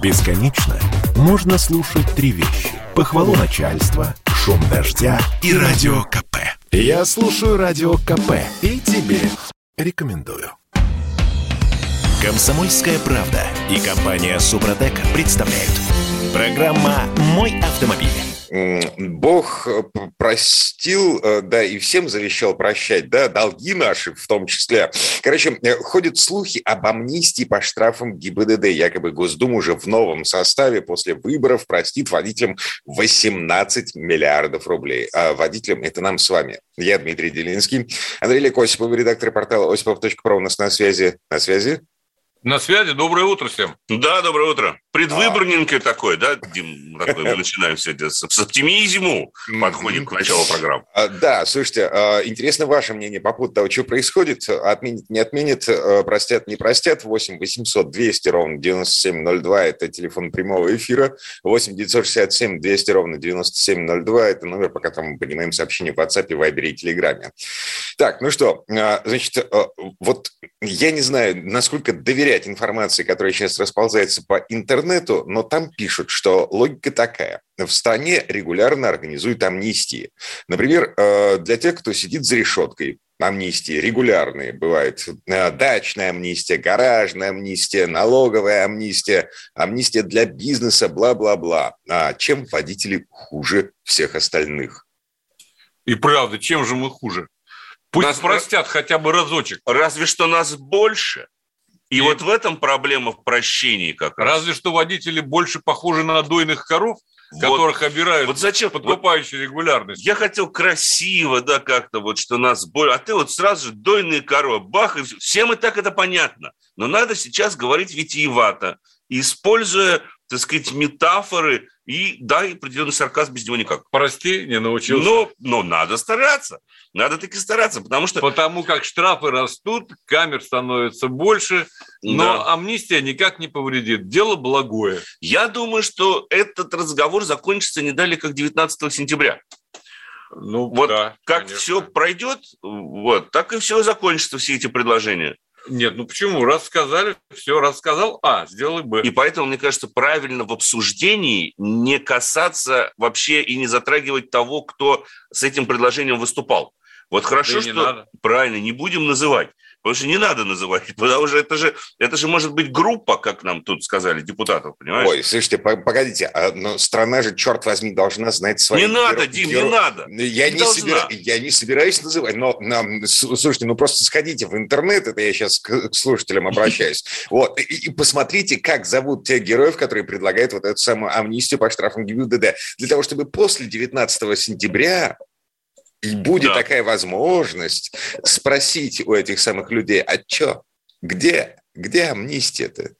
Бесконечно можно слушать три вещи. Похвалу начальства, шум дождя и радио КП. Я слушаю радио КП и тебе рекомендую. Комсомольская правда и компания Супротек представляют. Программа «Мой автомобиль». Бог э, простил, э, да, и всем завещал прощать, да, долги наши в том числе. Короче, э, ходят слухи об амнистии по штрафам ГИБДД. Якобы Госдума уже в новом составе после выборов простит водителям 18 миллиардов рублей. А водителям это нам с вами. Я Дмитрий Делинский. Андрей Лек Осипов, редактор портала осипов.про у нас на связи. На связи? На связи. Доброе утро всем. Да, доброе утро. Предвыборненький а. такой, да, Дим? Такой, мы начинаем сегодня с, с оптимизму, подходим к началу программы. А, да, слушайте, а, интересно ваше мнение по поводу того, что происходит. Отменит, не отменит, а, простят, не простят. 8 800 200 ровно 9702 – это телефон прямого эфира. 8 967 200 ровно 9702 – это номер, по которому мы принимаем сообщения в WhatsApp, Viber и Telegram. Так, ну что, значит, вот я не знаю, насколько доверять информации, которая сейчас расползается по интернету, но там пишут, что логика такая. В стране регулярно организуют амнистии. Например, э, для тех, кто сидит за решеткой, амнистии регулярные бывают. Э, дачная амнистия, гаражная амнистия, налоговая амнистия, амнистия для бизнеса, бла-бла-бла. А чем водители хуже всех остальных? И правда, чем же мы хуже? Пусть нас простят хотя бы разочек. Разве что нас больше. И, и вот в этом проблема в прощении как раз. Разве что водители больше похожи на дойных коров, вот, которых обирают вот зачем подкупающие вот, регулярность. Я хотел красиво, да, как-то вот, что нас больше. А ты вот сразу же дойные коровы, бах, и все. Всем и так это понятно. Но надо сейчас говорить витиевато, используя, так сказать, метафоры и, да, и определенный сарказм без него никак. Прости, не научился. Но, но надо стараться. Надо таки стараться, потому что... Потому как штрафы растут, камер становится больше, но да. амнистия никак не повредит. Дело благое. Я думаю, что этот разговор закончится не далее, как 19 сентября. Ну, вот да, как конечно. все пройдет, вот, так и все закончится, все эти предложения. Нет, ну почему? Раз сказали, все, рассказал, А, сделай Б. И поэтому, мне кажется, правильно в обсуждении не касаться вообще и не затрагивать того, кто с этим предложением выступал. Вот хорошо, да что... Надо. Правильно, не будем называть. Потому что не надо называть, потому что это же, это же может быть группа, как нам тут сказали, депутатов, понимаешь? Ой, слушайте, погодите, а, но страна же, черт возьми, должна знать свои... Не надо, геро... Дим, геро... не надо. Я не, не собира... я не собираюсь называть, но, но, слушайте, ну просто сходите в интернет, это я сейчас к, к слушателям обращаюсь, вот, и, и посмотрите, как зовут тех героев, которые предлагают вот эту самую амнистию по штрафам ГИБДД, для того, чтобы после 19 сентября будет да. такая возможность спросить у этих самых людей, а что, где, где амнистия-то?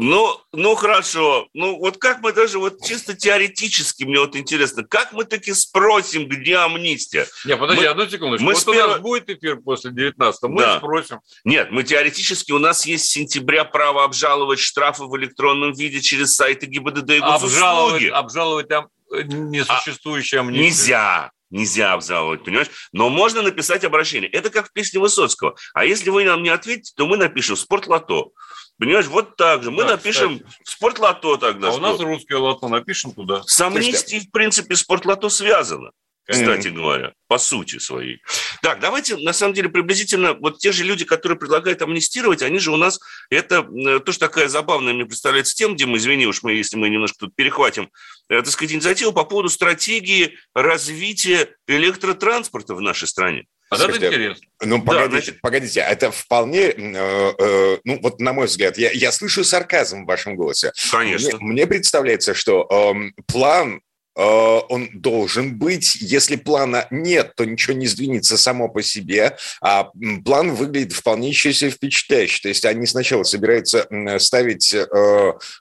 Ну, ну хорошо. Ну вот как мы даже вот чисто теоретически мне вот интересно, как мы таки спросим, где амнистия? Не, подожди, мы, одну секундочку. Мы вот сперва... у нас будет эфир после 19 мы да. спросим. Нет, мы теоретически, у нас есть с сентября право обжаловать штрафы в электронном виде через сайты ГИБДД и госуслуги. Обжаловать, обжаловать там несуществующие а, амнистии. Нельзя. Нельзя обжаловать, понимаешь? Но можно написать обращение. Это как в песне Высоцкого. А если вы нам не ответите, то мы напишем «Спортлото». Понимаешь, вот так же. Мы да, напишем кстати. «Спортлото» тогда. А у нас русское лото напишем туда. С амнистией, в принципе, «Спортлото» связано кстати mm-hmm. говоря, по сути своей. Так, давайте, на самом деле, приблизительно, вот те же люди, которые предлагают амнистировать, они же у нас, это э, тоже такая забавная, мне представляется, тем, где мы, извини уж мы, если мы немножко тут перехватим, э, так сказать, инициативу по поводу стратегии развития электротранспорта в нашей стране. А Слушайте, это интересно. Ну, погодите, да, значит... погодите, это вполне, э, э, ну, вот на мой взгляд, я, я слышу сарказм в вашем голосе. Конечно. Мне, мне представляется, что э, план он должен быть. Если плана нет, то ничего не сдвинется само по себе, а план выглядит вполне еще себе впечатляюще. То есть они сначала собираются ставить э,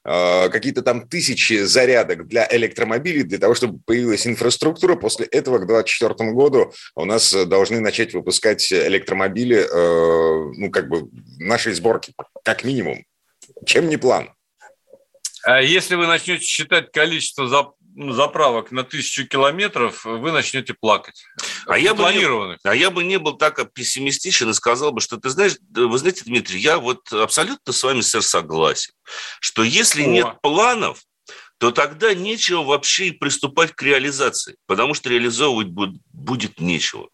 э, какие-то там тысячи зарядок для электромобилей, для того, чтобы появилась инфраструктура. После этого к 2024 году у нас должны начать выпускать электромобили, ну, как бы нашей сборки, как минимум. Чем не план? А если вы начнете считать количество заправок на тысячу километров, вы начнете плакать. А я, бы не, а я бы не был так пессимистичен и сказал бы, что ты знаешь, вы знаете, Дмитрий, я вот абсолютно с вами, сэр, согласен, что если О. нет планов, то тогда нечего вообще и приступать к реализации, потому что реализовывать будет, будет нечего.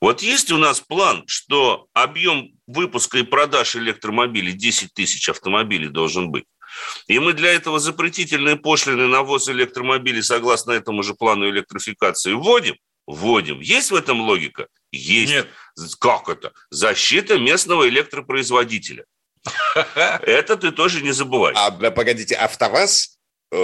Вот есть у нас план, что объем выпуска и продаж электромобилей 10 тысяч автомобилей должен быть. И мы для этого запретительные пошлины на ввоз электромобилей согласно этому же плану электрификации вводим? Вводим. Есть в этом логика? Есть. Нет. Как это? Защита местного электропроизводителя. Это ты тоже не забывай. А, погодите, АвтоВАЗ? Э,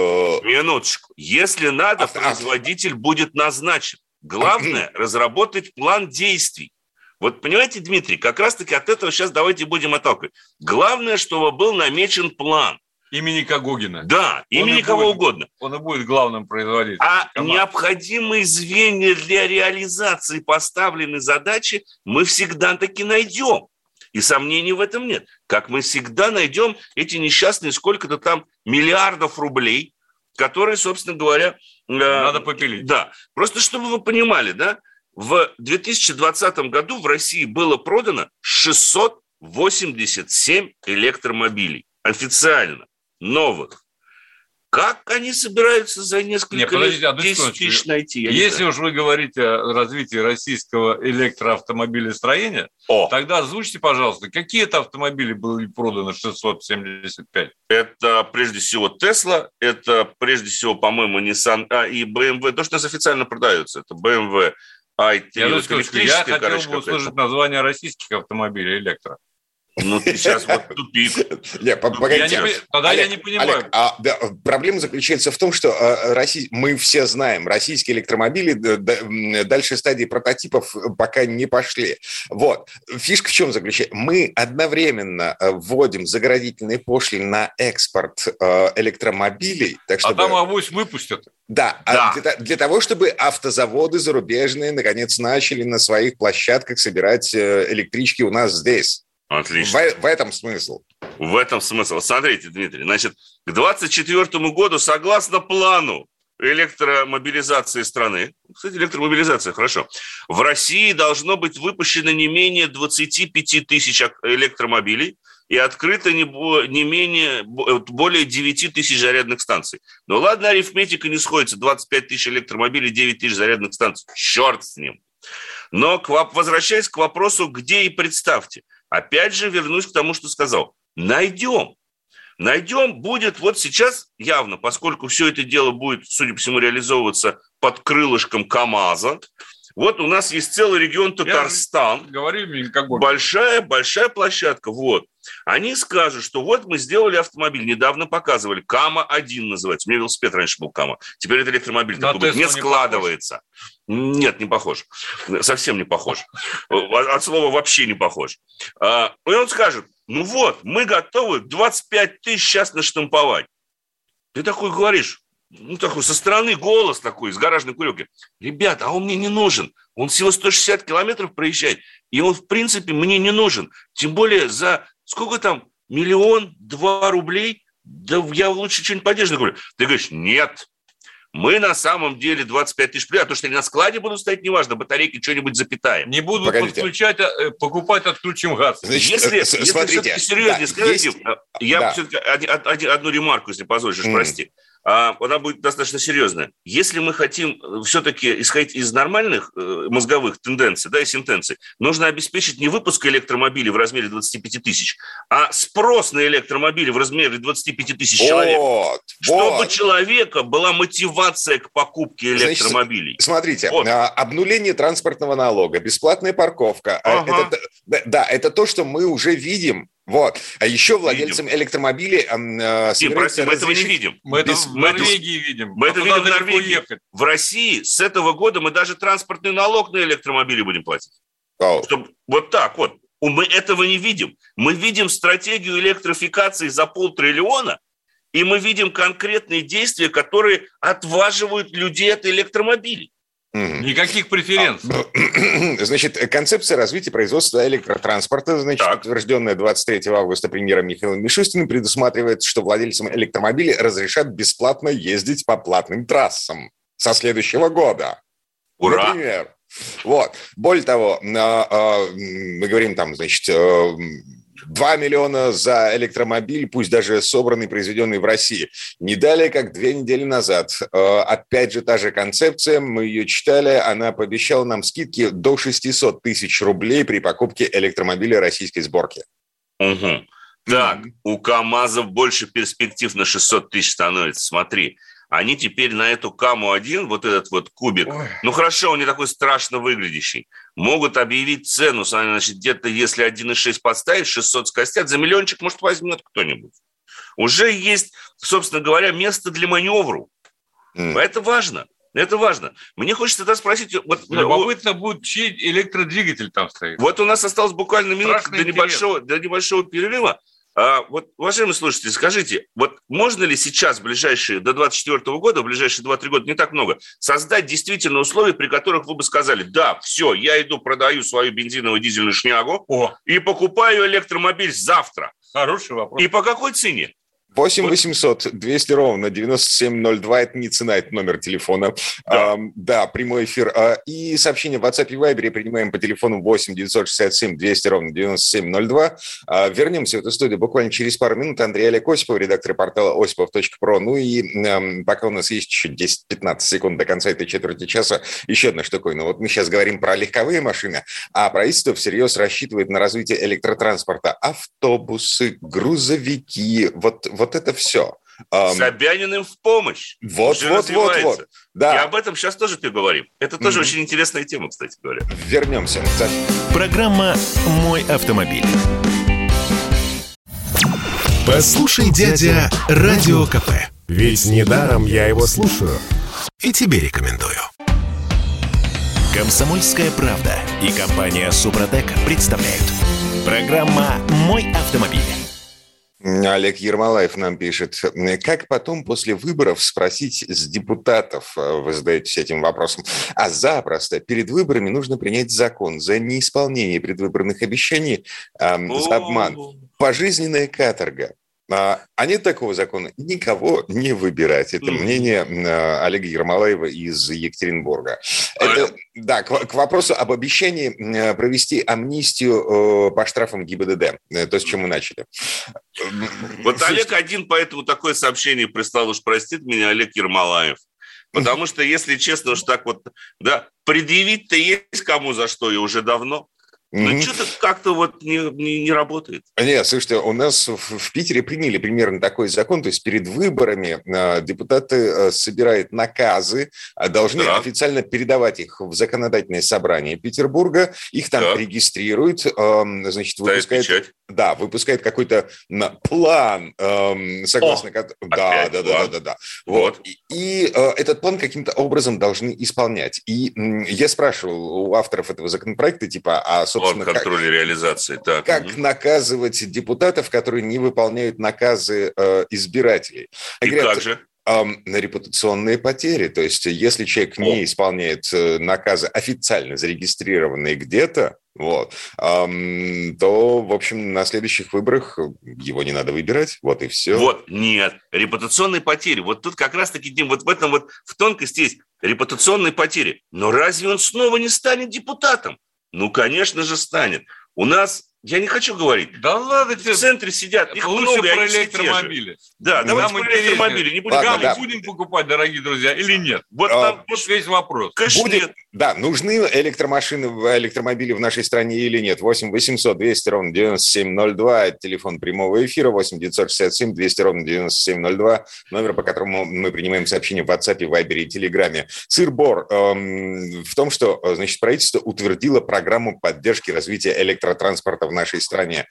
Минуточку. Если надо, производитель будет назначен. Главное – разработать план действий. Вот понимаете, Дмитрий, как раз-таки от этого сейчас давайте будем отталкивать. Главное, чтобы был намечен план. Имени Кагогина. Да, он имени кого будет, угодно. Он и будет главным производителем. А команд. необходимые звенья для реализации поставленной задачи мы всегда таки найдем. И сомнений в этом нет. Как мы всегда найдем эти несчастные сколько-то там миллиардов рублей, которые, собственно говоря... Э, Надо попилить. Да. Просто чтобы вы понимали, да, в 2020 году в России было продано 687 электромобилей официально новых. Как они собираются за несколько Нет, лет 10 тысяч найти? Если уж вы говорите о развитии российского электроавтомобилестроения, о. тогда озвучьте, пожалуйста, какие это автомобили были проданы 675? Это прежде всего Tesla, это прежде всего, по-моему, Nissan а, и BMW. То, что у нас официально продается, это BMW i3. Я, я хотел бы услышать название российских автомобилей электро. Ну, ты сейчас вот тупик. Не, погодите. Тогда я не понимаю. А, проблема заключается в том, что а, мы все знаем, российские электромобили дальше стадии прототипов пока не пошли. Вот. Фишка в чем заключается? Мы одновременно а, вводим заградительные пошлины на экспорт электромобилей. Так чтобы... А там авось выпустят. Да, да. Для, для того, чтобы автозаводы зарубежные наконец начали на своих площадках собирать э, электрички у нас здесь. Отлично. В, в этом смысл. В этом смысл. Смотрите, Дмитрий, значит, к 2024 году, согласно плану электромобилизации страны, кстати, электромобилизация, хорошо, в России должно быть выпущено не менее 25 тысяч электромобилей и открыто не, не менее, более 9 тысяч зарядных станций. Ну ладно, арифметика не сходится, 25 тысяч электромобилей, 9 тысяч зарядных станций. Черт с ним. Но возвращаясь к вопросу, где и представьте – Опять же вернусь к тому, что сказал. Найдем. Найдем, будет вот сейчас явно, поскольку все это дело будет, судя по всему, реализовываться под крылышком КАМАЗа, вот у нас есть целый регион Татарстан. Я говорю, как большая, большая площадка. Вот. Они скажут, что вот мы сделали автомобиль, недавно показывали, Кама-1 называется. У меня велосипед раньше был Кама. Теперь это электромобиль. Да, такой не складывается. Не Нет, не похож. Совсем не похож. От слова вообще не похож. А, и он скажет, ну вот, мы готовы 25 тысяч сейчас наштамповать. Ты такой говоришь, ну, такой со стороны голос такой, из гаражной курилки. Ребята, а он мне не нужен. Он всего 160 километров проезжает. И он, в принципе, мне не нужен. Тем более за сколько там, миллион, два рублей? Да я лучше что-нибудь поддержанное куплю. Ты говоришь, нет, мы на самом деле 25 тысяч а то, что они на складе будут стоять, неважно, батарейки что-нибудь запитаем. Не будут Погодите. подключать, а, покупать, отключим газ. Значит, если, если смотрите, серьезнее да, сказать, есть... я да. все-таки одну ремарку, если позволишь, mm. прости. А, она будет достаточно серьезная. Если мы хотим э, все-таки исходить из нормальных э, мозговых тенденций, да, и сентенций, нужно обеспечить не выпуск электромобилей в размере 25 тысяч, а спрос на электромобили в размере 25 тысяч человек. Вот, чтобы человека была мотивация к покупке электромобилей. Значит, смотрите, вот. А, обнуление транспортного налога, бесплатная парковка. А, ага. Это, да, это то, что мы уже видим вот. А еще владельцам видим. электромобилей э, Дим, прости, мы этого не видим. Мы это в Норвегии видим. Мы а это видим в Норвегии. Ехать. В России с этого года мы даже транспортный налог на электромобили будем платить. Oh. Чтобы, вот так вот. Мы этого не видим. Мы видим стратегию электрификации за полтриллиона, и мы видим конкретные действия, которые отваживают людей от электромобилей. Никаких преференций. А, значит, концепция развития производства электротранспорта, значит, так. утвержденная 23 августа премьером Михаилом Мишустиным, предусматривает, что владельцам электромобилей разрешат бесплатно ездить по платным трассам со следующего года. Ура! Например. Вот. Более того, а, мы говорим там, значит, э, 2 миллиона за электромобиль, пусть даже собранный, произведенный в России. Не далее, как две недели назад. Э, опять же, та же концепция, мы ее читали, она пообещала нам скидки до 600 тысяч рублей при покупке электромобиля российской сборки. Угу. Так, у КАМАЗов больше перспектив на 600 тысяч становится, смотри они теперь на эту Каму-1, вот этот вот кубик, Ой. ну хорошо, он не такой страшно выглядящий, могут объявить цену, значит, где-то если 1,6 подставить, 600 скостят, за миллиончик, может, возьмет кто-нибудь. Уже есть, собственно говоря, место для маневру. Mm. Это важно. Это важно. Мне хочется тогда спросить... Вот, Любопытно будет, чей электродвигатель там стоит. Вот у нас осталось буквально минутка до небольшого, до небольшого перерыва. А, вот, уважаемые слушатели, скажите, вот можно ли сейчас, в ближайшие, до 2024 года, в ближайшие 2-3 года, не так много, создать действительно условия, при которых вы бы сказали, да, все, я иду, продаю свою бензиновую дизельную шнягу О. и покупаю электромобиль завтра. Хороший вопрос. И по какой цене? 8 800 200 ровно 9702. Это не цена, это номер телефона. Да, а, да прямой эфир. А, и сообщение в WhatsApp и Viber принимаем по телефону 8 967 200 ровно 9702. А, вернемся в эту студию буквально через пару минут. Андрей Олег Осипов, редактор портала осипов.про. Ну и а, пока у нас есть еще 10-15 секунд до конца этой четверти часа, еще одна штуковина. Вот мы сейчас говорим про легковые машины, а правительство всерьез рассчитывает на развитие электротранспорта. Автобусы, грузовики, вот вот это все. Собяниным в помощь. Вот, вот, вот, вот. Да. И об этом сейчас тоже поговорим. Это тоже mm-hmm. очень интересная тема, кстати говоря. Вернемся. Программа «Мой автомобиль». Послушай, дядя, Радио КП. Ведь недаром я его слушаю. И тебе рекомендую. Комсомольская правда и компания Супротек представляют. Программа «Мой автомобиль». Олег Ермолаев нам пишет, как потом после выборов спросить с депутатов, э, вы задаетесь этим вопросом, а запросто перед выборами нужно принять закон за неисполнение предвыборных обещаний, э, за обман. Пожизненная каторга. А, а нет такого закона никого не выбирать. Это мнение а, Олега Ермолаева из Екатеринбурга. Это, да, к, к вопросу об обещании провести амнистию по штрафам ГИБДД. Э, то, с чем мы начали. Вот Олег один поэтому такое сообщение прислал, уж простит меня, Олег Ермолаев. Потому что, если честно, уж так вот, да, предъявить-то есть кому за что и уже давно. Ну, mm-hmm. что-то как-то вот не, не, не работает. Нет, слушайте, у нас в, в Питере приняли примерно такой закон, то есть перед выборами э, депутаты э, собирают наказы, э, должны да. официально передавать их в законодательное собрание Петербурга, их там да. регистрируют, э, значит, выпускают... Печать. Да, выпускает какой-то план, э, согласно... О, да, да, да, да, да, да. Вот. вот. И, и э, этот план каким-то образом должны исполнять. И э, я спрашивал у авторов этого законопроекта, типа, а, собственно... План контроля как, реализации, так. Как угу. наказывать депутатов, которые не выполняют наказы э, избирателей? И Говорят, как же? на репутационные потери. То есть, если человек не исполняет э, наказы официально зарегистрированные где-то, вот, то, в общем, на следующих выборах его не надо выбирать, вот и все. Вот, нет, репутационные потери. Вот тут как раз-таки, Дим, вот в этом вот, в тонкости есть репутационные потери. Но разве он снова не станет депутатом? Ну, конечно же, станет. У нас я не хочу говорить. Да ладно тебе. В центре сидят. Их Лучше много, про электромобили. Да, давайте про электромобили. Не будем, ладно, да. будем покупать, дорогие друзья, или нет? Вот а, там вот весь вопрос. Конечно, будет, нет. Да, нужны электромашины, электромобили в нашей стране или нет? 8 800 200 ровно 9702. Это телефон прямого эфира. 8 967 200 ровно 9702. Номер, по которому мы принимаем сообщения в WhatsApp, Viber и Телеграме. Сыр-бор эм, в том, что значит, правительство утвердило программу поддержки развития электротранспорта в нашей стране.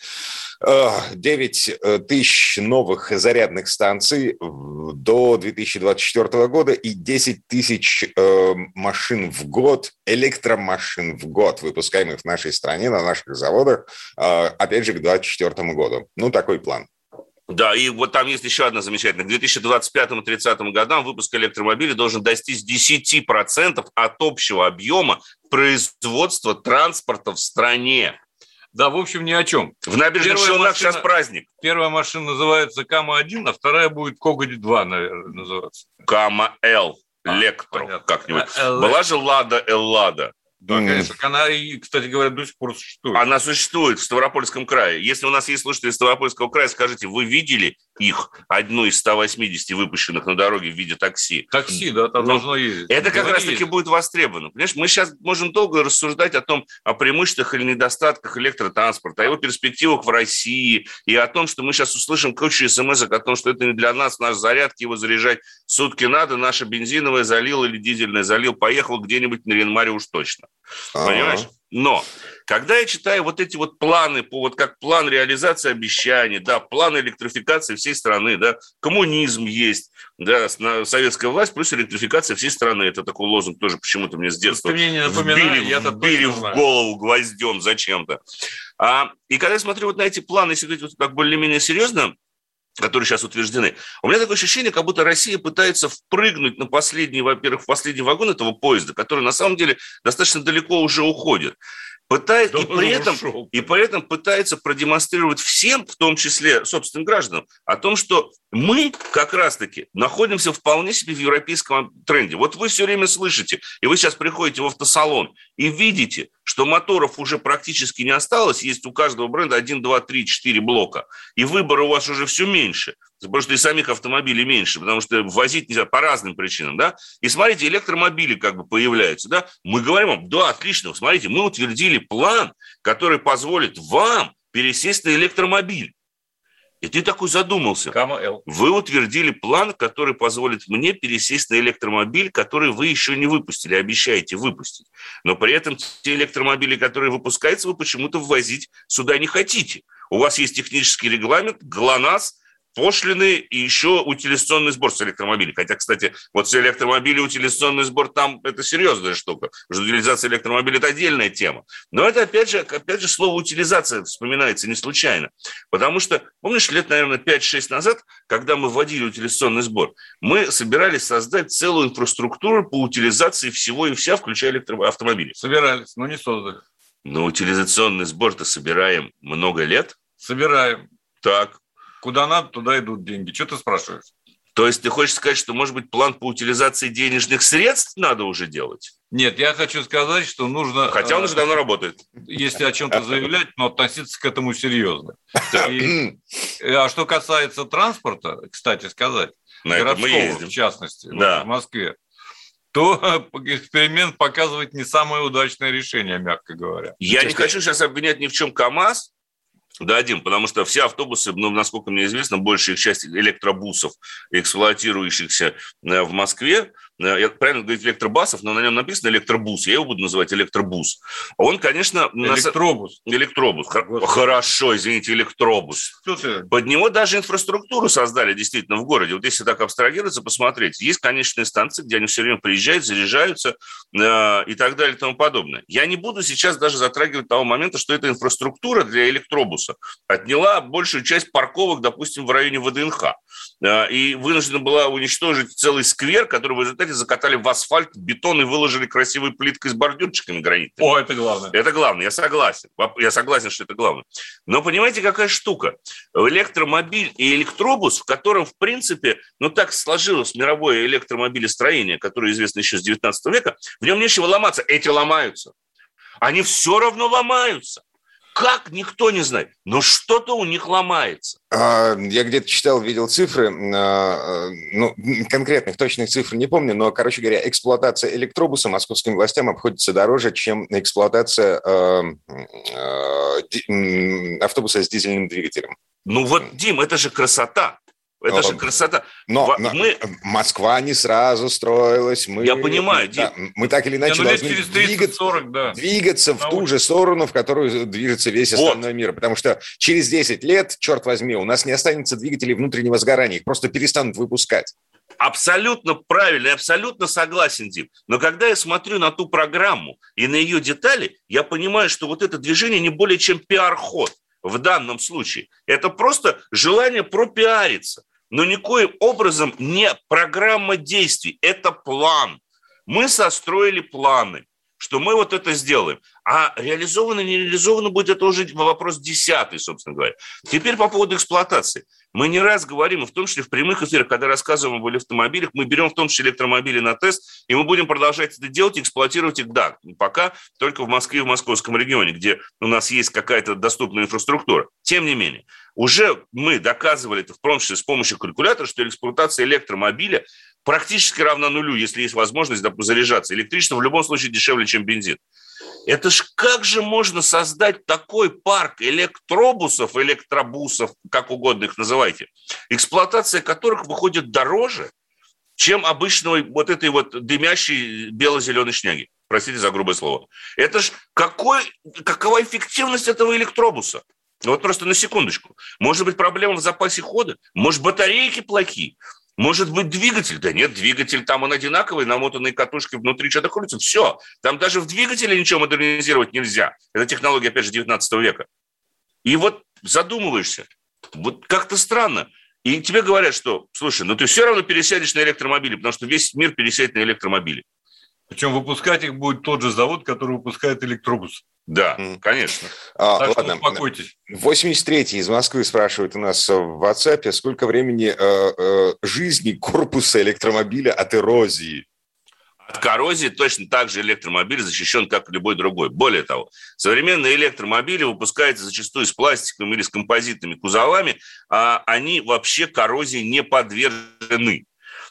9 э, тысяч новых зарядных станций до 2024 года и 10 тысяч э, машин в год, электромашин в год, выпускаемых в нашей стране на наших заводах, э, опять же, к 2024 году. Ну, такой план. Да, и вот там есть еще одна замечательная. К 2025-2030 годам выпуск электромобилей должен достичь 10% от общего объема производства транспорта в стране. Да, в общем, ни о чем. В набережных Челнах сейчас праздник. Первая машина называется Кама-1, а вторая будет Когоди-2, наверное, называться. Кама-Л. А, Лектро как-нибудь. А, Была же Лада Эллада. Да, конечно. Она, кстати говоря, до сих пор существует. Она существует в Ставропольском крае. Если у нас есть слушатели Ставропольского края, скажите, вы видели их, одну из 180 выпущенных на дороге в виде такси? Такси, да, там ну, должно ездить. Это как раз-таки будет востребовано. Понимаешь, мы сейчас можем долго рассуждать о том, о преимуществах или недостатках электротранспорта, о его перспективах в России, и о том, что мы сейчас услышим кучу смс о том, что это не для нас, наш зарядки, его заряжать сутки надо, наша бензиновая залил или дизельная залил, поехал где-нибудь на Ренмаре уж точно. А-а-а. Понимаешь? Но когда я читаю вот эти вот планы, по, вот как план реализации обещаний, да, план электрификации всей страны, да, коммунизм есть, да, советская власть плюс электрификация всей страны, это такой лозунг тоже почему-то мне с детства Ты мне не вбили, я вбили в голову гвоздем зачем-то. А, и когда я смотрю вот на эти планы, если говорить вот так более-менее серьезно, которые сейчас утверждены. У меня такое ощущение, как будто Россия пытается впрыгнуть на последний, во-первых, в последний вагон этого поезда, который на самом деле достаточно далеко уже уходит. Пытает, да и, при этом, и при этом пытается продемонстрировать всем, в том числе собственным гражданам, о том, что мы как раз-таки находимся вполне себе в европейском тренде. Вот вы все время слышите, и вы сейчас приходите в автосалон и видите, что моторов уже практически не осталось, есть у каждого бренда 1, 2, 3, 4 блока, и выбора у вас уже все меньше, потому что и самих автомобилей меньше, потому что возить нельзя по разным причинам, да, и смотрите, электромобили как бы появляются, да, мы говорим вам, да, отлично, смотрите, мы утвердили план, который позволит вам пересесть на электромобиль. И ты такой задумался. Вы утвердили план, который позволит мне пересесть на электромобиль, который вы еще не выпустили, обещаете выпустить. Но при этом те электромобили, которые выпускаются, вы почему-то ввозить сюда не хотите. У вас есть технический регламент, ГЛОНАСС, пошлины и еще утилизационный сбор с электромобилей. Хотя, кстати, вот все электромобили, утилизационный сбор там это серьезная штука. Потому что утилизация электромобилей – это отдельная тема. Но это, опять же, опять же, слово утилизация вспоминается не случайно. Потому что, помнишь, лет, наверное, 5-6 назад, когда мы вводили утилизационный сбор, мы собирались создать целую инфраструктуру по утилизации всего и вся, включая электроавтомобили. Собирались, но не создали. Но утилизационный сбор-то собираем много лет. Собираем. Так, Куда надо, туда идут деньги. Что ты спрашиваешь? То есть ты хочешь сказать, что, может быть, план по утилизации денежных средств надо уже делать? Нет, я хочу сказать, что нужно... Хотя он уже давно работает. Если о чем-то заявлять, но относиться к этому серьезно. И, а что касается транспорта, кстати сказать, На городского, в частности, да. вот в Москве, то эксперимент показывает не самое удачное решение, мягко говоря. Я не хочу сейчас обвинять ни в чем КАМАЗ, дадим, потому что все автобусы, ну, насколько мне известно, большая их часть электробусов, эксплуатирующихся э, в Москве, я правильно говорить электробасов, но на нем написано электробус, я его буду называть электробус. Он, конечно... Электробус. На... Электробус. Господи. Хорошо, извините, электробус. Что ты? Под него даже инфраструктуру создали действительно в городе. Вот если так абстрагироваться, посмотреть, есть конечные станции, где они все время приезжают, заряжаются э, и так далее и тому подобное. Я не буду сейчас даже затрагивать того момента, что эта инфраструктура для электробуса отняла большую часть парковок, допустим, в районе ВДНХ. Э, и вынуждена была уничтожить целый сквер, который в результате закатали в асфальт, бетон и выложили красивой плиткой с бордюрчиками гранитными. О, это главное. Это главное, я согласен. Я согласен, что это главное. Но понимаете, какая штука? Электромобиль и электробус, в котором, в принципе, ну так сложилось мировое электромобилестроение, которое известно еще с 19 века, в нем нечего ломаться. Эти ломаются. Они все равно ломаются. Как, никто не знает. Но что-то у них ломается. А, я где-то читал, видел цифры, а, ну, конкретных, точных цифр не помню, но, короче говоря, эксплуатация электробуса московским властям обходится дороже, чем эксплуатация а, автобуса с дизельным двигателем. Ну вот, Дим, это же красота. Это же красота. Но, мы... Москва не сразу строилась. Мы, Я понимаю. Да, мы так или иначе ну, должны 30, двигаться, 40, да. двигаться в ту же сторону, в которую движется весь остальной вот. мир. Потому что через 10 лет, черт возьми, у нас не останется двигателей внутреннего сгорания. Их просто перестанут выпускать. Абсолютно правильно, абсолютно согласен, Дим. Но когда я смотрю на ту программу и на ее детали, я понимаю, что вот это движение не более чем пиар-ход. в данном случае. Это просто желание пропиариться. Но никоим образом не программа действий. Это план. Мы состроили планы что мы вот это сделаем. А реализовано, не реализовано будет, это уже вопрос десятый, собственно говоря. Теперь по поводу эксплуатации. Мы не раз говорим, в том числе в прямых эфирах, когда рассказываем об автомобилях, мы берем в том числе электромобили на тест, и мы будем продолжать это делать эксплуатировать их, да, пока только в Москве и в московском регионе, где у нас есть какая-то доступная инфраструктура. Тем не менее, уже мы доказывали это в том числе с помощью калькулятора, что эксплуатация электромобиля практически равна нулю, если есть возможность заряжаться. Электричество в любом случае дешевле, чем бензин. Это ж как же можно создать такой парк электробусов, электробусов, как угодно их называйте, эксплуатация которых выходит дороже, чем обычного вот этой вот дымящей бело-зеленой шняги. Простите за грубое слово. Это ж какой, какова эффективность этого электробуса? Вот просто на секундочку. Может быть, проблема в запасе хода? Может, батарейки плохие? Может быть, двигатель? Да нет, двигатель там он одинаковый, намотанные катушки внутри что-то крутится. Все. Там даже в двигателе ничего модернизировать нельзя. Это технология, опять же, 19 века. И вот задумываешься. Вот как-то странно. И тебе говорят, что, слушай, ну ты все равно пересядешь на электромобили, потому что весь мир пересядет на электромобили. Причем выпускать их будет тот же завод, который выпускает электробус. Да, mm. конечно. А, так ладно. что успокойтесь. 83-й из Москвы спрашивает у нас в WhatsApp, сколько времени э, э, жизни корпуса электромобиля от эрозии? От коррозии точно так же электромобиль защищен, как любой другой. Более того, современные электромобили выпускаются зачастую с пластиковыми или с композитными кузовами, а они вообще коррозии не подвержены.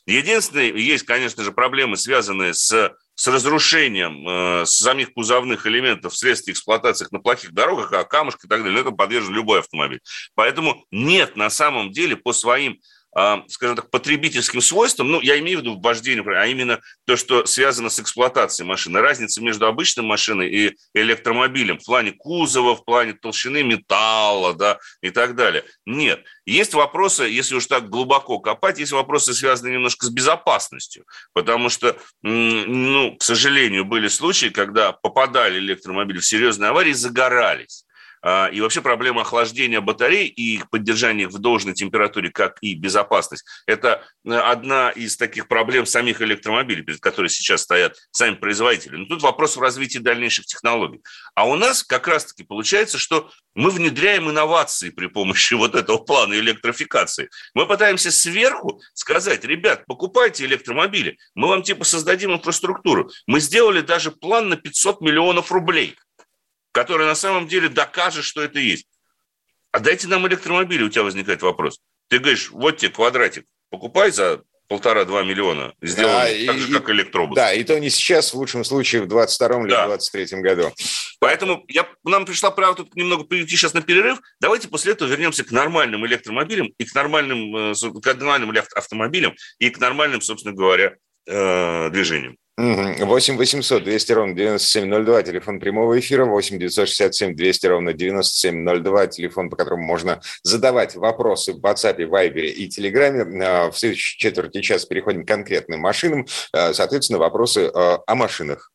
Единственное, есть, конечно же, проблемы, связанные с с разрушением э, самих кузовных элементов вследствие эксплуатации на плохих дорогах, а камушек и так далее, это подвержен любой автомобиль. Поэтому нет на самом деле по своим скажем так, потребительским свойствам, ну, я имею в виду в вождении, а именно то, что связано с эксплуатацией машины. Разница между обычной машиной и электромобилем в плане кузова, в плане толщины металла, да, и так далее. Нет. Есть вопросы, если уж так глубоко копать, есть вопросы, связанные немножко с безопасностью, потому что, ну, к сожалению, были случаи, когда попадали электромобили в серьезные аварии и загорались. А, и вообще проблема охлаждения батарей и их поддержания в должной температуре, как и безопасность, это э, одна из таких проблем самих электромобилей, перед которыми сейчас стоят сами производители. Но тут вопрос в развитии дальнейших технологий. А у нас как раз-таки получается, что мы внедряем инновации при помощи вот этого плана электрификации. Мы пытаемся сверху сказать, ребят, покупайте электромобили, мы вам типа создадим инфраструктуру. Мы сделали даже план на 500 миллионов рублей – который на самом деле докажет, что это есть. А дайте нам электромобили, у тебя возникает вопрос. Ты говоришь, вот тебе квадратик, покупай за полтора-два миллиона, сделан да, так и, же, как электробус. Да, и то не сейчас, в лучшем случае, в 22-м или да. 23-м году. Поэтому я, нам пришла правда тут немного перейти сейчас на перерыв. Давайте после этого вернемся к нормальным электромобилям и к нормальным, э, к нормальным автомобилям и к нормальным, собственно говоря, э, движениям. 8 800 200 ровно 9702, телефон прямого эфира, 8 967 200 ровно 9702, телефон, по которому можно задавать вопросы в WhatsApp, Viber и Telegram. А, в следующей четверти часа переходим к конкретным машинам, а, соответственно, вопросы а, о машинах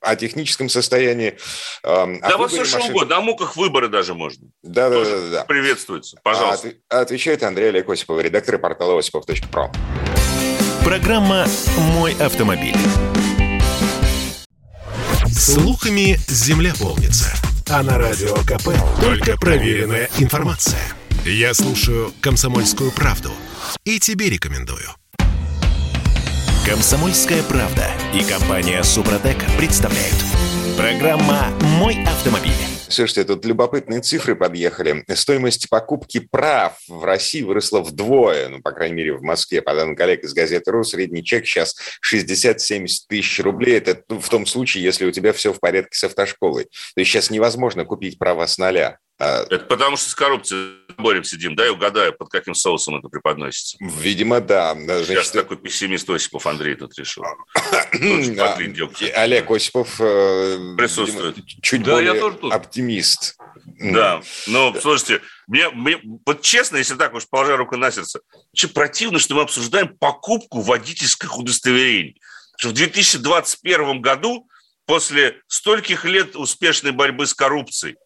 о техническом состоянии. Да во все что угодно, о муках выбора даже можно. Да, да, да, да. Приветствуется, пожалуйста. Отвечает Андрей Олег Осипов, редактор портала осипов.про. Программа «Мой автомобиль». Слухами земля полнится. А на радио КП только проверенная информация. Я слушаю «Комсомольскую правду» и тебе рекомендую. «Комсомольская правда» и компания «Супротек» представляют. Программа «Мой автомобиль». Слушайте, тут любопытные цифры подъехали. Стоимость покупки прав в России выросла вдвое, ну, по крайней мере, в Москве. По данным коллег из газеты «Ру», средний чек сейчас 60-70 тысяч рублей. Это в том случае, если у тебя все в порядке с автошколой. То есть сейчас невозможно купить права с нуля. А, это потому что с коррупцией борем сидим, да, и угадаю, под каким соусом это преподносится. Видимо, да. Значит... Сейчас такой пессимист Осипов Андрей тут решил. Олег Осипов э, присутствует. Чуть более оптимист. Да, но слушайте, мне, мне, вот честно, если так уж положа руку на сердце, очень противно, что мы обсуждаем покупку водительских удостоверений. Что в 2021 году, после стольких лет успешной борьбы с коррупцией,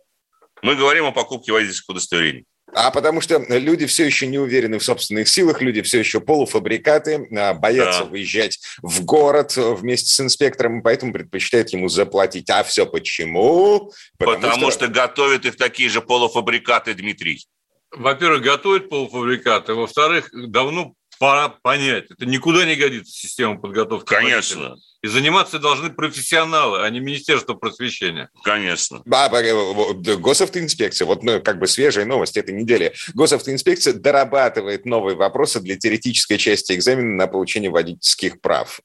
Мы говорим о покупке водительских удостоверений. А потому что люди все еще не уверены в собственных силах, люди все еще полуфабрикаты, а, боятся да. выезжать в город вместе с инспектором, поэтому предпочитают ему заплатить. А все почему? Потому, потому что... что готовят их такие же полуфабрикаты, Дмитрий. Во-первых, готовят полуфабрикаты, во-вторых, давно пора понять, это никуда не годится система подготовки. Конечно. И заниматься должны профессионалы, а не Министерство просвещения. Конечно. Да, госавтоинспекция, вот ну, как бы свежая новость этой недели. Госавтоинспекция дорабатывает новые вопросы для теоретической части экзамена на получение водительских прав.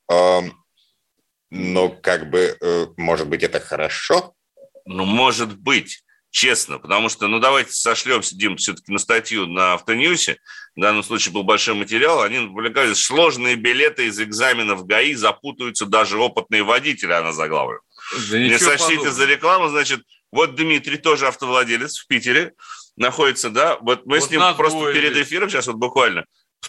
Но как бы, э, может быть, это хорошо? Ну, может быть честно, потому что, ну, давайте сошлемся, Дим, все-таки на статью на Автоньюсе, в данном случае был большой материал, они наблюдали сложные билеты из экзаменов ГАИ, запутаются даже опытные водители, она заглавлена. Да Не сочтите подобного. за рекламу, значит, вот Дмитрий тоже автовладелец в Питере, находится, да, вот мы вот с ним просто перед эфиром сейчас вот буквально,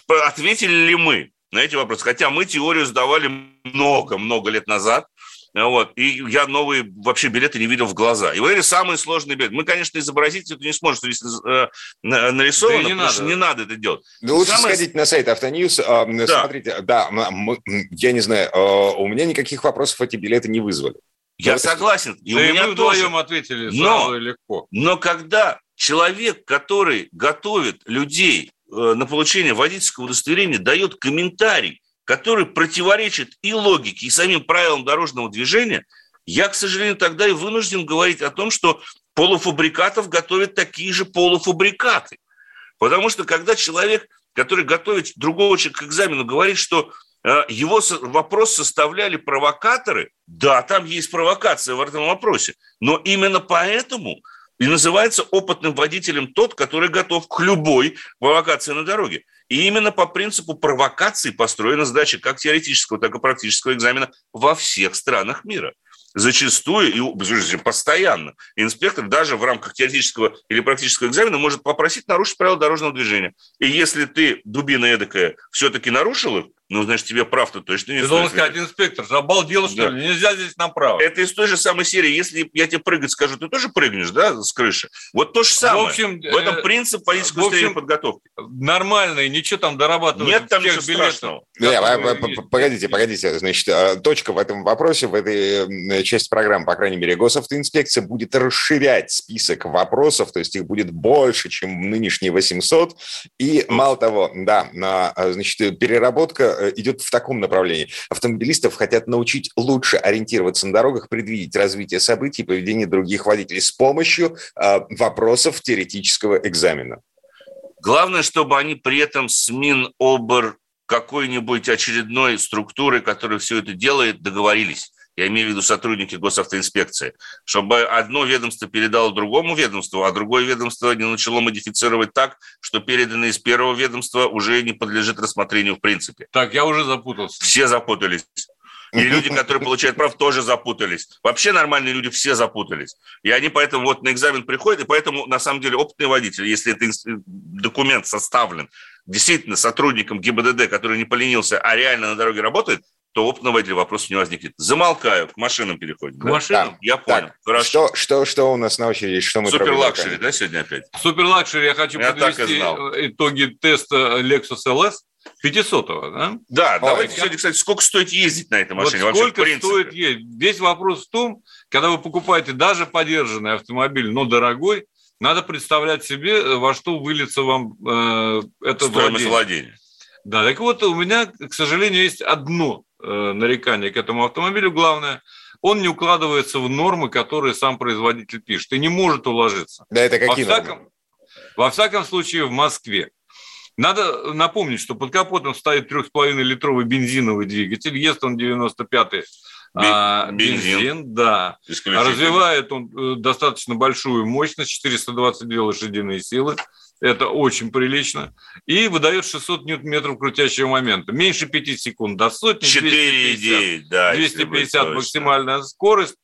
ответили ли мы на эти вопросы, хотя мы теорию сдавали много-много лет назад, вот. И я новые вообще билеты не видел в глаза. И говорили, самые сложные билеты. Мы, конечно, изобразить это не сможем, что если э, нарисовано, да не надо. не надо это делать. Да лучше Самое... сходить на сайт Автоньюз. Э, да. Смотрите, да, мы, я не знаю, э, у меня никаких вопросов эти билеты не вызвали. Я Давайте. согласен. И да у меня и мы тоже. вдвоем ответили но, и легко. Но когда человек, который готовит людей э, на получение водительского удостоверения, дает комментарий, который противоречит и логике, и самим правилам дорожного движения, я, к сожалению, тогда и вынужден говорить о том, что полуфабрикатов готовят такие же полуфабрикаты. Потому что когда человек, который готовит другого человека к экзамену, говорит, что э, его вопрос составляли провокаторы, да, там есть провокация в этом вопросе, но именно поэтому и называется опытным водителем тот, который готов к любой провокации на дороге. И именно по принципу провокации построена сдача как теоретического, так и практического экзамена во всех странах мира. Зачастую и постоянно инспектор даже в рамках теоретического или практического экзамена может попросить нарушить правила дорожного движения. И если ты, дубина эдакая, все-таки нарушил их, ну, значит, тебе прав-то точно не Ты должен сказать, инспектор, обалдел, что да. ли? Нельзя здесь направо. Это из той же самой серии. Если я тебе прыгать скажу, ты тоже прыгнешь, да, с крыши? Вот то же самое. В, общем, в этом э, принцип политической в общем, подготовки. Нормально, ничего там дорабатывать. Нет там ничего страшного. Нет, погодите, погодите. Значит, э, точка в этом вопросе, в этой части программы, по крайней мере, госавтоинспекция будет расширять список вопросов, то есть их будет больше, чем нынешние 800. И мало того, да, значит, переработка идет в таком направлении. Автомобилистов хотят научить лучше ориентироваться на дорогах, предвидеть развитие событий и поведение других водителей с помощью э, вопросов теоретического экзамена. Главное, чтобы они при этом с Минобр какой-нибудь очередной структуры, которая все это делает, договорились я имею в виду сотрудники госавтоинспекции, чтобы одно ведомство передало другому ведомству, а другое ведомство не начало модифицировать так, что переданное из первого ведомства уже не подлежит рассмотрению в принципе. Так, я уже запутался. Все запутались. И люди, которые получают прав, тоже запутались. Вообще нормальные люди все запутались. И они поэтому вот на экзамен приходят, и поэтому на самом деле опытный водитель, если этот документ составлен действительно сотрудником ГИБДД, который не поленился, а реально на дороге работает, то опытного водителя вопросов не возникнет. Замолкаю, к машинам переходим. К да? машинам? Да. Я понял. Так, Хорошо. Что, что, что у нас на очереди? Что мы Супер luxury, да, сегодня опять? Супер luxury. Я хочу я подвести итоги теста Lexus LS 500 да? Да, Ой, давайте я... сегодня, кстати, сколько стоит ездить на этой машине вот сколько вообще, стоит ездить? Весь вопрос в том, когда вы покупаете даже подержанный автомобиль, но дорогой, надо представлять себе, во что выльется вам э, это Стоимость владение. владения. Да, так вот, у меня, к сожалению, есть одно Э, нарекание к этому автомобилю, главное, он не укладывается в нормы, которые сам производитель пишет, и не может уложиться. Да, это какие во всяком, во всяком случае, в Москве. Надо напомнить, что под капотом стоит 3,5-литровый бензиновый двигатель, ест он 95-й а, бензин, бензин да. Развивает он э, достаточно большую мощность, 422 лошадиные силы. Это очень прилично. И выдает 600 ньютон-метров крутящего момента. Меньше 5 секунд до сотни. 4,9, да. 250 максимальная скорость.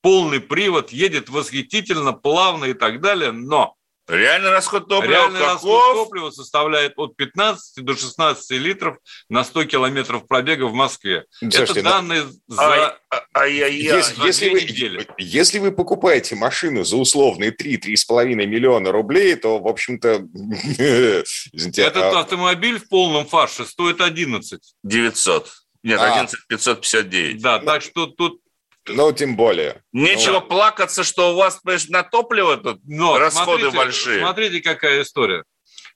Полный привод, едет восхитительно, плавно и так далее. Но Реальный расход топлива Реальный каков? расход топлива составляет от 15 до 16 литров на 100 километров пробега в Москве. Слушайте, Это ну, данные ну, за, а, а, а, я, я, если, если, вы, недели. если вы покупаете машину за условные 3-3,5 миллиона рублей, то, в общем-то... Этот а... автомобиль в полном фарше стоит 11. 900. Нет, а. 11 559. Да, так что тут ну, тем более. Нечего ну, плакаться, что у вас, понимаешь, на топливо тут Но расходы смотрите, большие. Смотрите, какая история.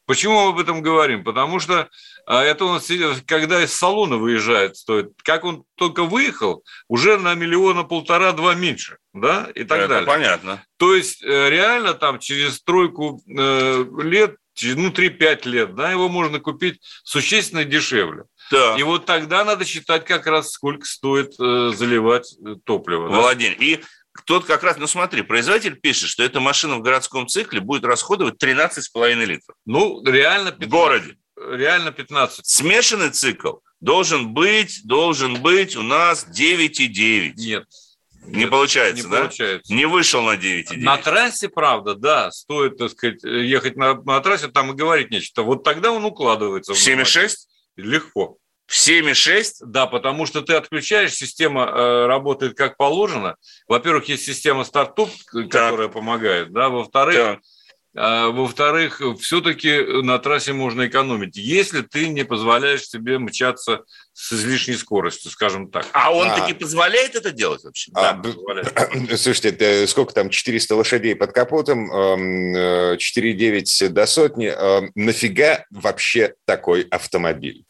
Почему мы об этом говорим? Потому что а, это он, когда из салона выезжает, стоит. Как он только выехал, уже на миллиона полтора-два меньше, да, и так это далее. понятно. То есть э, реально там через тройку э, лет, ну, 3-5 лет, да, его можно купить существенно дешевле. Да. И вот тогда надо считать как раз, сколько стоит э, заливать э, топливо. Владимир, да? и тут как раз, ну смотри, производитель пишет, что эта машина в городском цикле будет расходовать 13,5 литров. Ну, реально 15. В городе. Реально 15. Смешанный цикл должен быть, должен быть у нас 9,9. Нет. Не Нет, получается, не да? Получается. Не вышел на 9,9. На трассе, правда, да, стоит, так сказать, ехать на, на трассе, там и говорить нечто. Вот тогда он укладывается. В 7,6? Легко. В 7,6? Да, потому что ты отключаешь, система э, работает как положено. Во-первых, есть система стартуп, которая помогает, да, во-вторых, э, во-вторых, все-таки на трассе можно экономить, если ты не позволяешь себе мчаться с излишней скоростью, скажем так. А он а, таки позволяет это делать вообще? А, да, Слушайте, это сколько там, 400 лошадей под капотом, 4,9 эм, до сотни. Эм, нафига вообще такой автомобиль?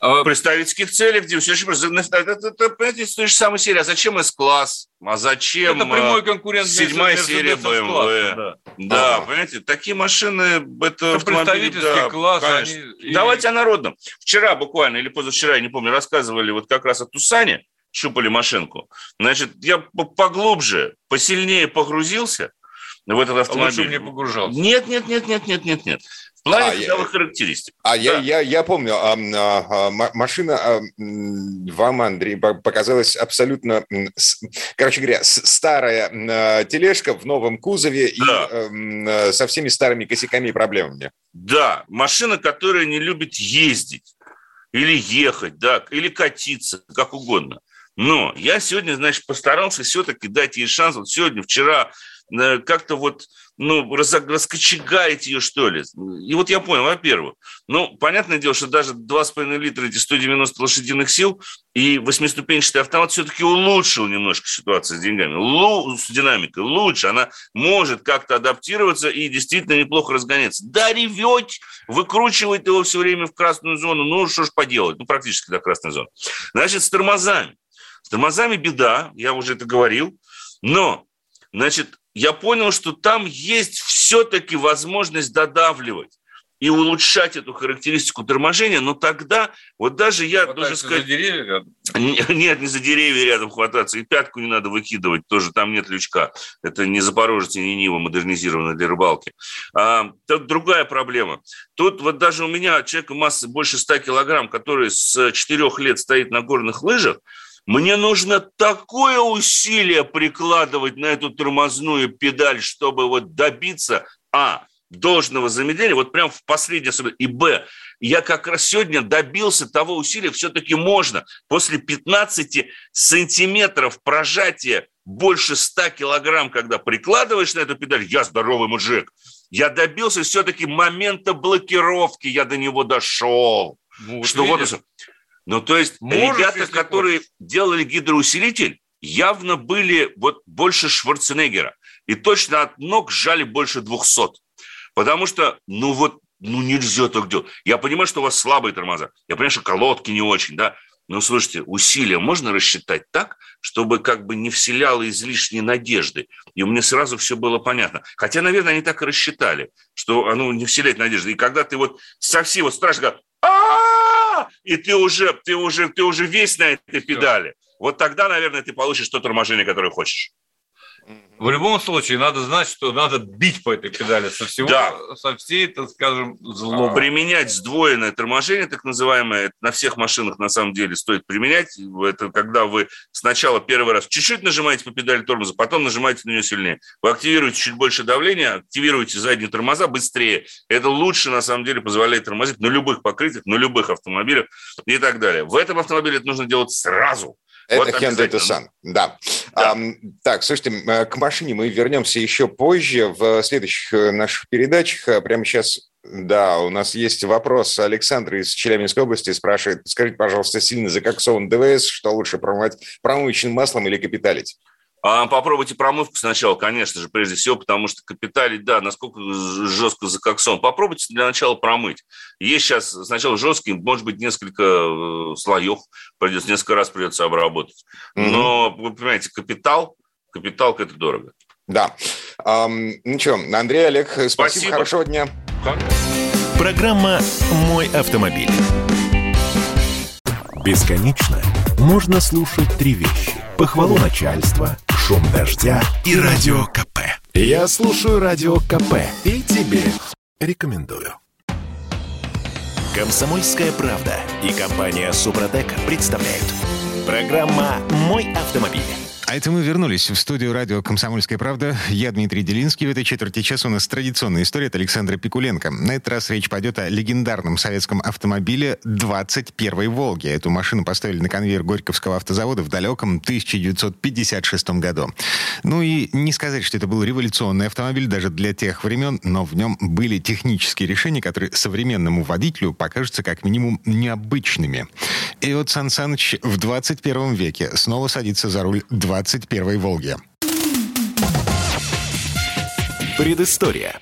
А, представительских целях, где все понимаете, с той же самой серии. А зачем С-класс? А зачем это прямой конкурент седьмая серия BMW? Да, да понимаете, такие машины, это, это представительский да, класс. Они... Давайте о народном. Вчера буквально, или позавчера, я не помню, рассказывали вот как раз о Тусане, щупали машинку. Значит, я поглубже, посильнее погрузился в этот автомобиль. А лучше не погружался. Нет, нет, нет, нет, нет, нет, нет. В плане а, я, характеристик. А да. я, я, я помню, а, а, а, машина а, вам, Андрей, показалась абсолютно, короче говоря, старая а, тележка в новом кузове да. и а, со всеми старыми косяками и проблемами. Да, машина, которая не любит ездить или ехать, да, или катиться, как угодно. Но я сегодня, значит, постарался все-таки дать ей шанс. Вот сегодня, вчера Э, как-то вот, ну, раскочегарить ее, что ли. И вот я понял, во-первых, ну, понятное дело, что даже 2,5 литра, эти 190 лошадиных сил, и восьмиступенчатый автомат все-таки улучшил немножко ситуацию с деньгами, Лу, с динамикой, лучше, она может как-то адаптироваться и действительно неплохо разгоняться. Да, ревет, выкручивает его все время в красную зону, ну, что ж поделать, ну, практически до красной зоны. Значит, с тормозами. С тормозами беда, я уже это говорил, но, значит, я понял, что там есть все-таки возможность додавливать и улучшать эту характеристику торможения, но тогда, вот даже я, должен сказать... за деревья рядом? Нет, не за деревья рядом хвататься, и пятку не надо выкидывать, тоже там нет лючка. Это не Запорожец и не Нива, модернизированная для рыбалки. А, тут другая проблема. Тут вот даже у меня человека массы больше 100 килограмм, который с 4 лет стоит на горных лыжах, мне нужно такое усилие прикладывать на эту тормозную педаль, чтобы вот добиться, а, должного замедления, вот прям в последнее, и б, я как раз сегодня добился того усилия, все-таки можно после 15 сантиметров прожатия больше 100 килограмм, когда прикладываешь на эту педаль, я здоровый мужик, я добился все-таки момента блокировки, я до него дошел. Вот что видишь? вот ну, то есть Можешь, ребята, которые хочешь. делали гидроусилитель, явно были вот больше Шварценеггера. И точно от ног сжали больше 200. Потому что, ну вот, ну нельзя так делать. Я понимаю, что у вас слабые тормоза. Я понимаю, что колодки не очень, да. Но слушайте, усилия можно рассчитать так, чтобы как бы не вселяло излишние надежды. И меня сразу все было понятно. Хотя, наверное, они так и рассчитали, что оно не вселяет надежды. И когда ты вот совсем вот страшно, и ты уже, ты уже, ты уже весь на этой педали. Вот тогда, наверное, ты получишь то торможение, которое хочешь. В любом случае, надо знать, что надо бить по этой педали со всего, да. со всей, так скажем, злобы. Применять сдвоенное торможение, так называемое, на всех машинах на самом деле стоит применять. Это когда вы сначала первый раз чуть-чуть нажимаете по педали тормоза, потом нажимаете на нее сильнее. Вы активируете чуть больше давления, активируете задние тормоза быстрее. Это лучше, на самом деле, позволяет тормозить на любых покрытиях, на любых автомобилях и так далее. В этом автомобиле это нужно делать сразу. Это вот Hyundai Tucson, да. да. А, так, слушайте, к машине мы вернемся еще позже в следующих э, наших передачах. Прямо сейчас, да, у нас есть вопрос. Александр из Челябинской области спрашивает, скажите, пожалуйста, сильно закоксован ДВС, что лучше промывать промывочным маслом или капиталить? А попробуйте промывку сначала, конечно же, прежде всего, потому что капиталить, да, насколько жестко закоксон. Попробуйте для начала промыть. Есть сейчас сначала жесткий, может быть, несколько э, слоев придется, несколько раз придется обработать. Но, вы понимаете, капитал, капитал это дорого. Да. Um, ну что, Андрей, Олег, спасибо, спасибо. хорошего дня. Программа «Мой автомобиль». Бесконечно можно слушать три вещи. Похвалу начальства – шум дождя и радио КП. Я слушаю радио КП и тебе рекомендую. Комсомольская правда и компания Супротек представляют. Программа «Мой автомобиль». А это мы вернулись в студию радио «Комсомольская правда». Я Дмитрий Делинский. В этой четверти часа у нас традиционная история от Александра Пикуленко. На этот раз речь пойдет о легендарном советском автомобиле 21-й «Волге». Эту машину поставили на конвейер Горьковского автозавода в далеком 1956 году. Ну и не сказать, что это был революционный автомобиль даже для тех времен, но в нем были технические решения, которые современному водителю покажутся как минимум необычными. И вот Сан Саныч в 21 веке снова садится за руль 20 21-й «Волге». Предыстория.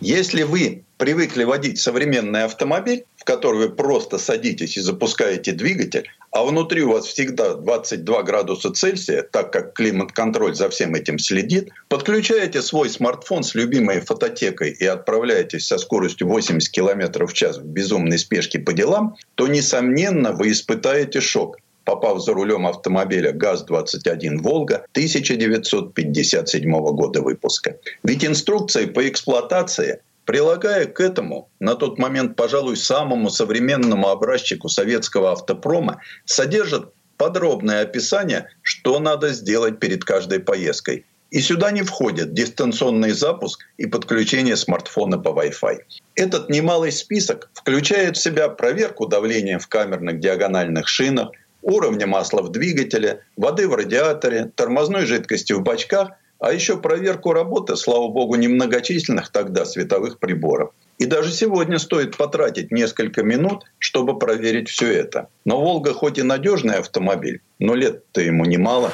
Если вы привыкли водить современный автомобиль, в который вы просто садитесь и запускаете двигатель, а внутри у вас всегда 22 градуса Цельсия, так как климат-контроль за всем этим следит, подключаете свой смартфон с любимой фототекой и отправляетесь со скоростью 80 км в час в безумной спешке по делам, то, несомненно, вы испытаете шок попав за рулем автомобиля ГАЗ-21 «Волга» 1957 года выпуска. Ведь инструкции по эксплуатации прилагая к этому, на тот момент, пожалуй, самому современному образчику советского автопрома, содержат подробное описание, что надо сделать перед каждой поездкой. И сюда не входит дистанционный запуск и подключение смартфона по Wi-Fi. Этот немалый список включает в себя проверку давления в камерных диагональных шинах, уровня масла в двигателе, воды в радиаторе, тормозной жидкости в бачках, а еще проверку работы, слава богу, немногочисленных тогда световых приборов. И даже сегодня стоит потратить несколько минут, чтобы проверить все это. Но «Волга» хоть и надежный автомобиль, но лет-то ему немало.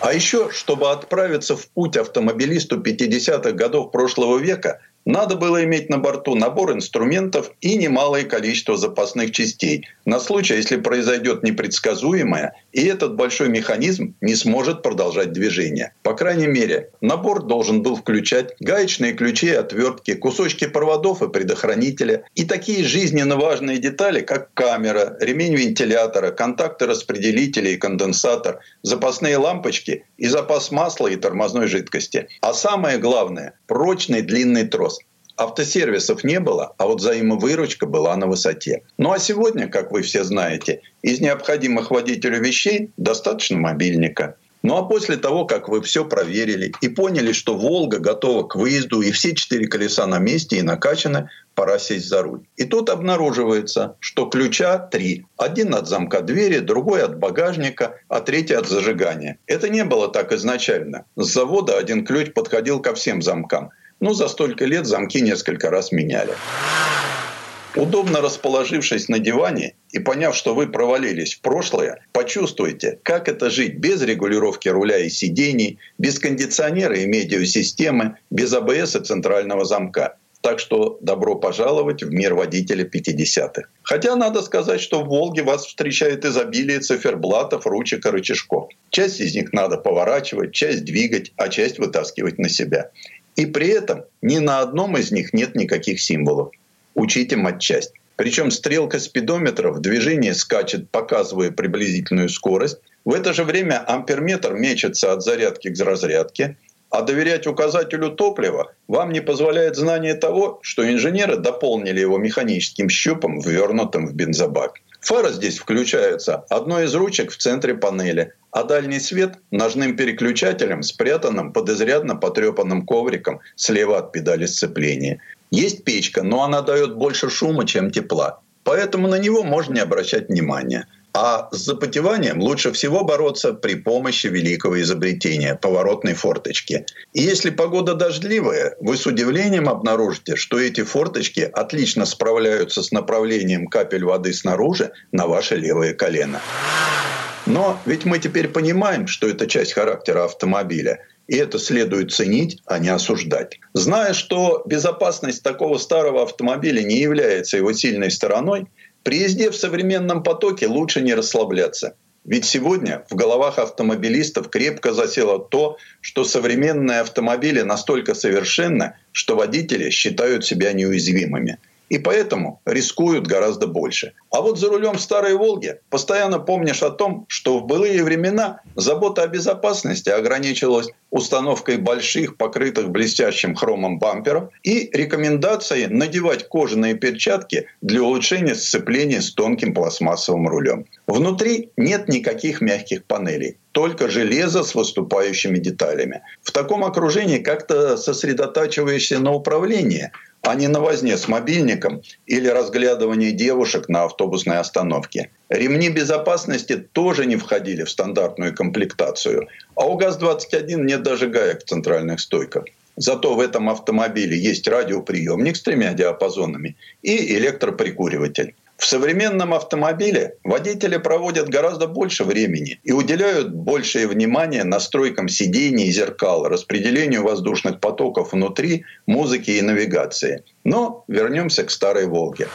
А еще, чтобы отправиться в путь автомобилисту 50-х годов прошлого века, надо было иметь на борту набор инструментов и немалое количество запасных частей на случай, если произойдет непредсказуемое, и этот большой механизм не сможет продолжать движение. По крайней мере, набор должен был включать гаечные ключи отвертки, кусочки проводов и предохранителя и такие жизненно важные детали, как камера, ремень вентилятора, контакты распределителя и конденсатор, запасные лампочки и запас масла и тормозной жидкости. А самое главное – прочный длинный трос. Автосервисов не было, а вот взаимовыручка была на высоте. Ну а сегодня, как вы все знаете, из необходимых водителю вещей достаточно мобильника. Ну а после того, как вы все проверили и поняли, что «Волга» готова к выезду и все четыре колеса на месте и накачаны, пора сесть за руль. И тут обнаруживается, что ключа три. Один от замка двери, другой от багажника, а третий от зажигания. Это не было так изначально. С завода один ключ подходил ко всем замкам. Но за столько лет замки несколько раз меняли. Удобно расположившись на диване и поняв, что вы провалились в прошлое, почувствуйте, как это жить без регулировки руля и сидений, без кондиционера и медиасистемы, без АБС и центрального замка. Так что добро пожаловать в мир водителя 50-х. Хотя надо сказать, что в «Волге» вас встречает изобилие циферблатов, ручек и рычажков. Часть из них надо поворачивать, часть двигать, а часть вытаскивать на себя. И при этом ни на одном из них нет никаких символов. Учите матчасть. Причем стрелка спидометра в движении скачет, показывая приблизительную скорость, В это же время амперметр мечется от зарядки к разрядке, а доверять указателю топлива вам не позволяет знание того, что инженеры дополнили его механическим щупом, ввернутым в бензобак. Фара здесь включается одной из ручек в центре панели, а дальний свет – ножным переключателем, спрятанным под изрядно потрепанным ковриком слева от педали сцепления. Есть печка, но она дает больше шума, чем тепла. Поэтому на него можно не обращать внимания – а с запотеванием лучше всего бороться при помощи великого изобретения – поворотной форточки. И если погода дождливая, вы с удивлением обнаружите, что эти форточки отлично справляются с направлением капель воды снаружи на ваше левое колено. Но ведь мы теперь понимаем, что это часть характера автомобиля. И это следует ценить, а не осуждать. Зная, что безопасность такого старого автомобиля не является его сильной стороной, при езде в современном потоке лучше не расслабляться. Ведь сегодня в головах автомобилистов крепко засело то, что современные автомобили настолько совершенны, что водители считают себя неуязвимыми и поэтому рискуют гораздо больше. А вот за рулем старой «Волги» постоянно помнишь о том, что в былые времена забота о безопасности ограничивалась установкой больших, покрытых блестящим хромом бамперов и рекомендацией надевать кожаные перчатки для улучшения сцепления с тонким пластмассовым рулем. Внутри нет никаких мягких панелей, только железо с выступающими деталями. В таком окружении как-то сосредотачиваешься на управлении – а не на возне с мобильником или разглядывании девушек на автобусной остановке. Ремни безопасности тоже не входили в стандартную комплектацию, а у ГАЗ-21 нет даже гаек в центральных стойках. Зато в этом автомобиле есть радиоприемник с тремя диапазонами и электроприкуриватель. В современном автомобиле водители проводят гораздо больше времени и уделяют большее внимание настройкам сидений и зеркал, распределению воздушных потоков внутри, музыки и навигации. Но вернемся к старой «Волге».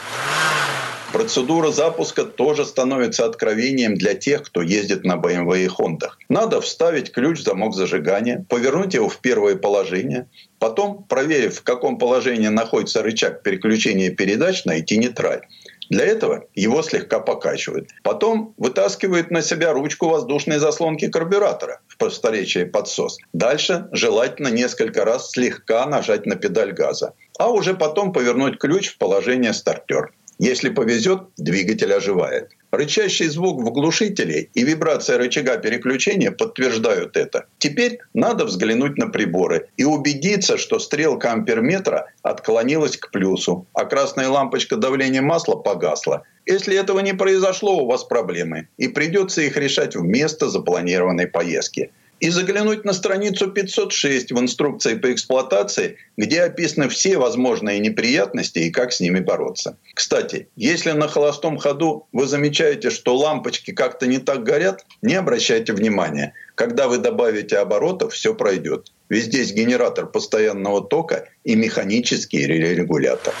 Процедура запуска тоже становится откровением для тех, кто ездит на BMW и Honda. Надо вставить ключ в замок зажигания, повернуть его в первое положение, потом, проверив, в каком положении находится рычаг переключения передач, найти нейтраль. Для этого его слегка покачивают. Потом вытаскивают на себя ручку воздушной заслонки карбюратора, в просторечии подсос. Дальше желательно несколько раз слегка нажать на педаль газа, а уже потом повернуть ключ в положение стартер. Если повезет, двигатель оживает. Рычащий звук в глушителе и вибрация рычага переключения подтверждают это. Теперь надо взглянуть на приборы и убедиться, что стрелка амперметра отклонилась к плюсу, а красная лампочка давления масла погасла. Если этого не произошло, у вас проблемы, и придется их решать вместо запланированной поездки и заглянуть на страницу 506 в инструкции по эксплуатации, где описаны все возможные неприятности и как с ними бороться. Кстати, если на холостом ходу вы замечаете, что лампочки как-то не так горят, не обращайте внимания. Когда вы добавите оборотов, все пройдет. Ведь здесь генератор постоянного тока и механический регулятор.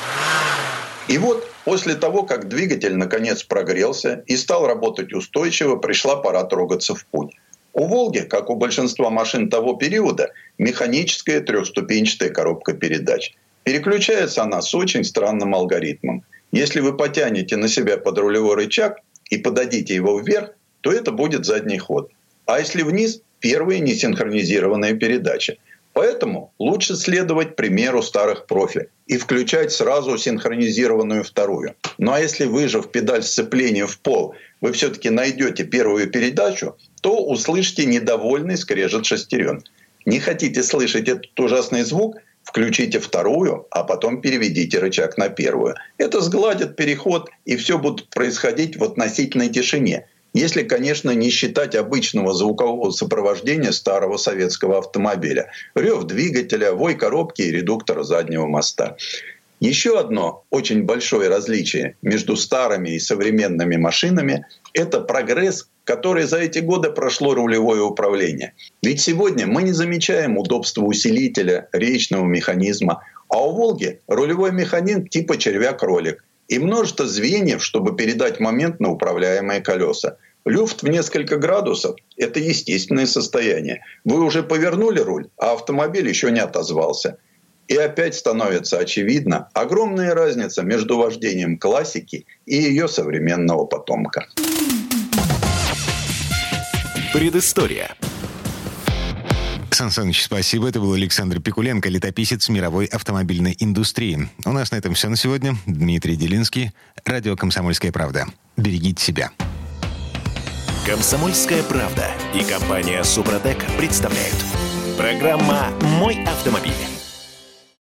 И вот после того, как двигатель наконец прогрелся и стал работать устойчиво, пришла пора трогаться в путь. У «Волги», как у большинства машин того периода, механическая трехступенчатая коробка передач. Переключается она с очень странным алгоритмом. Если вы потянете на себя подрулевой рычаг и подадите его вверх, то это будет задний ход. А если вниз – первая несинхронизированная передача. Поэтому лучше следовать примеру старых профи и включать сразу синхронизированную вторую. Ну а если выжав педаль сцепления в пол, вы все-таки найдете первую передачу, то услышите недовольный скрежет шестерен. Не хотите слышать этот ужасный звук? Включите вторую, а потом переведите рычаг на первую. Это сгладит переход, и все будет происходить в относительной тишине. Если, конечно, не считать обычного звукового сопровождения старого советского автомобиля. Рев двигателя, вой коробки и редуктора заднего моста. Еще одно очень большое различие между старыми и современными машинами – это прогресс, который за эти годы прошло рулевое управление. Ведь сегодня мы не замечаем удобства усилителя, речного механизма, а у «Волги» рулевой механизм типа червяк-ролик и множество звеньев, чтобы передать момент на управляемые колеса. Люфт в несколько градусов – это естественное состояние. Вы уже повернули руль, а автомобиль еще не отозвался. И опять становится очевидна огромная разница между вождением классики и ее современного потомка. Предыстория. Сан Саныч, спасибо. Это был Александр Пикуленко, летописец мировой автомобильной индустрии. У нас на этом все на сегодня. Дмитрий Делинский, радио «Комсомольская правда». Берегите себя. «Комсомольская правда» и компания «Супротек» представляют. Программа «Мой автомобиль».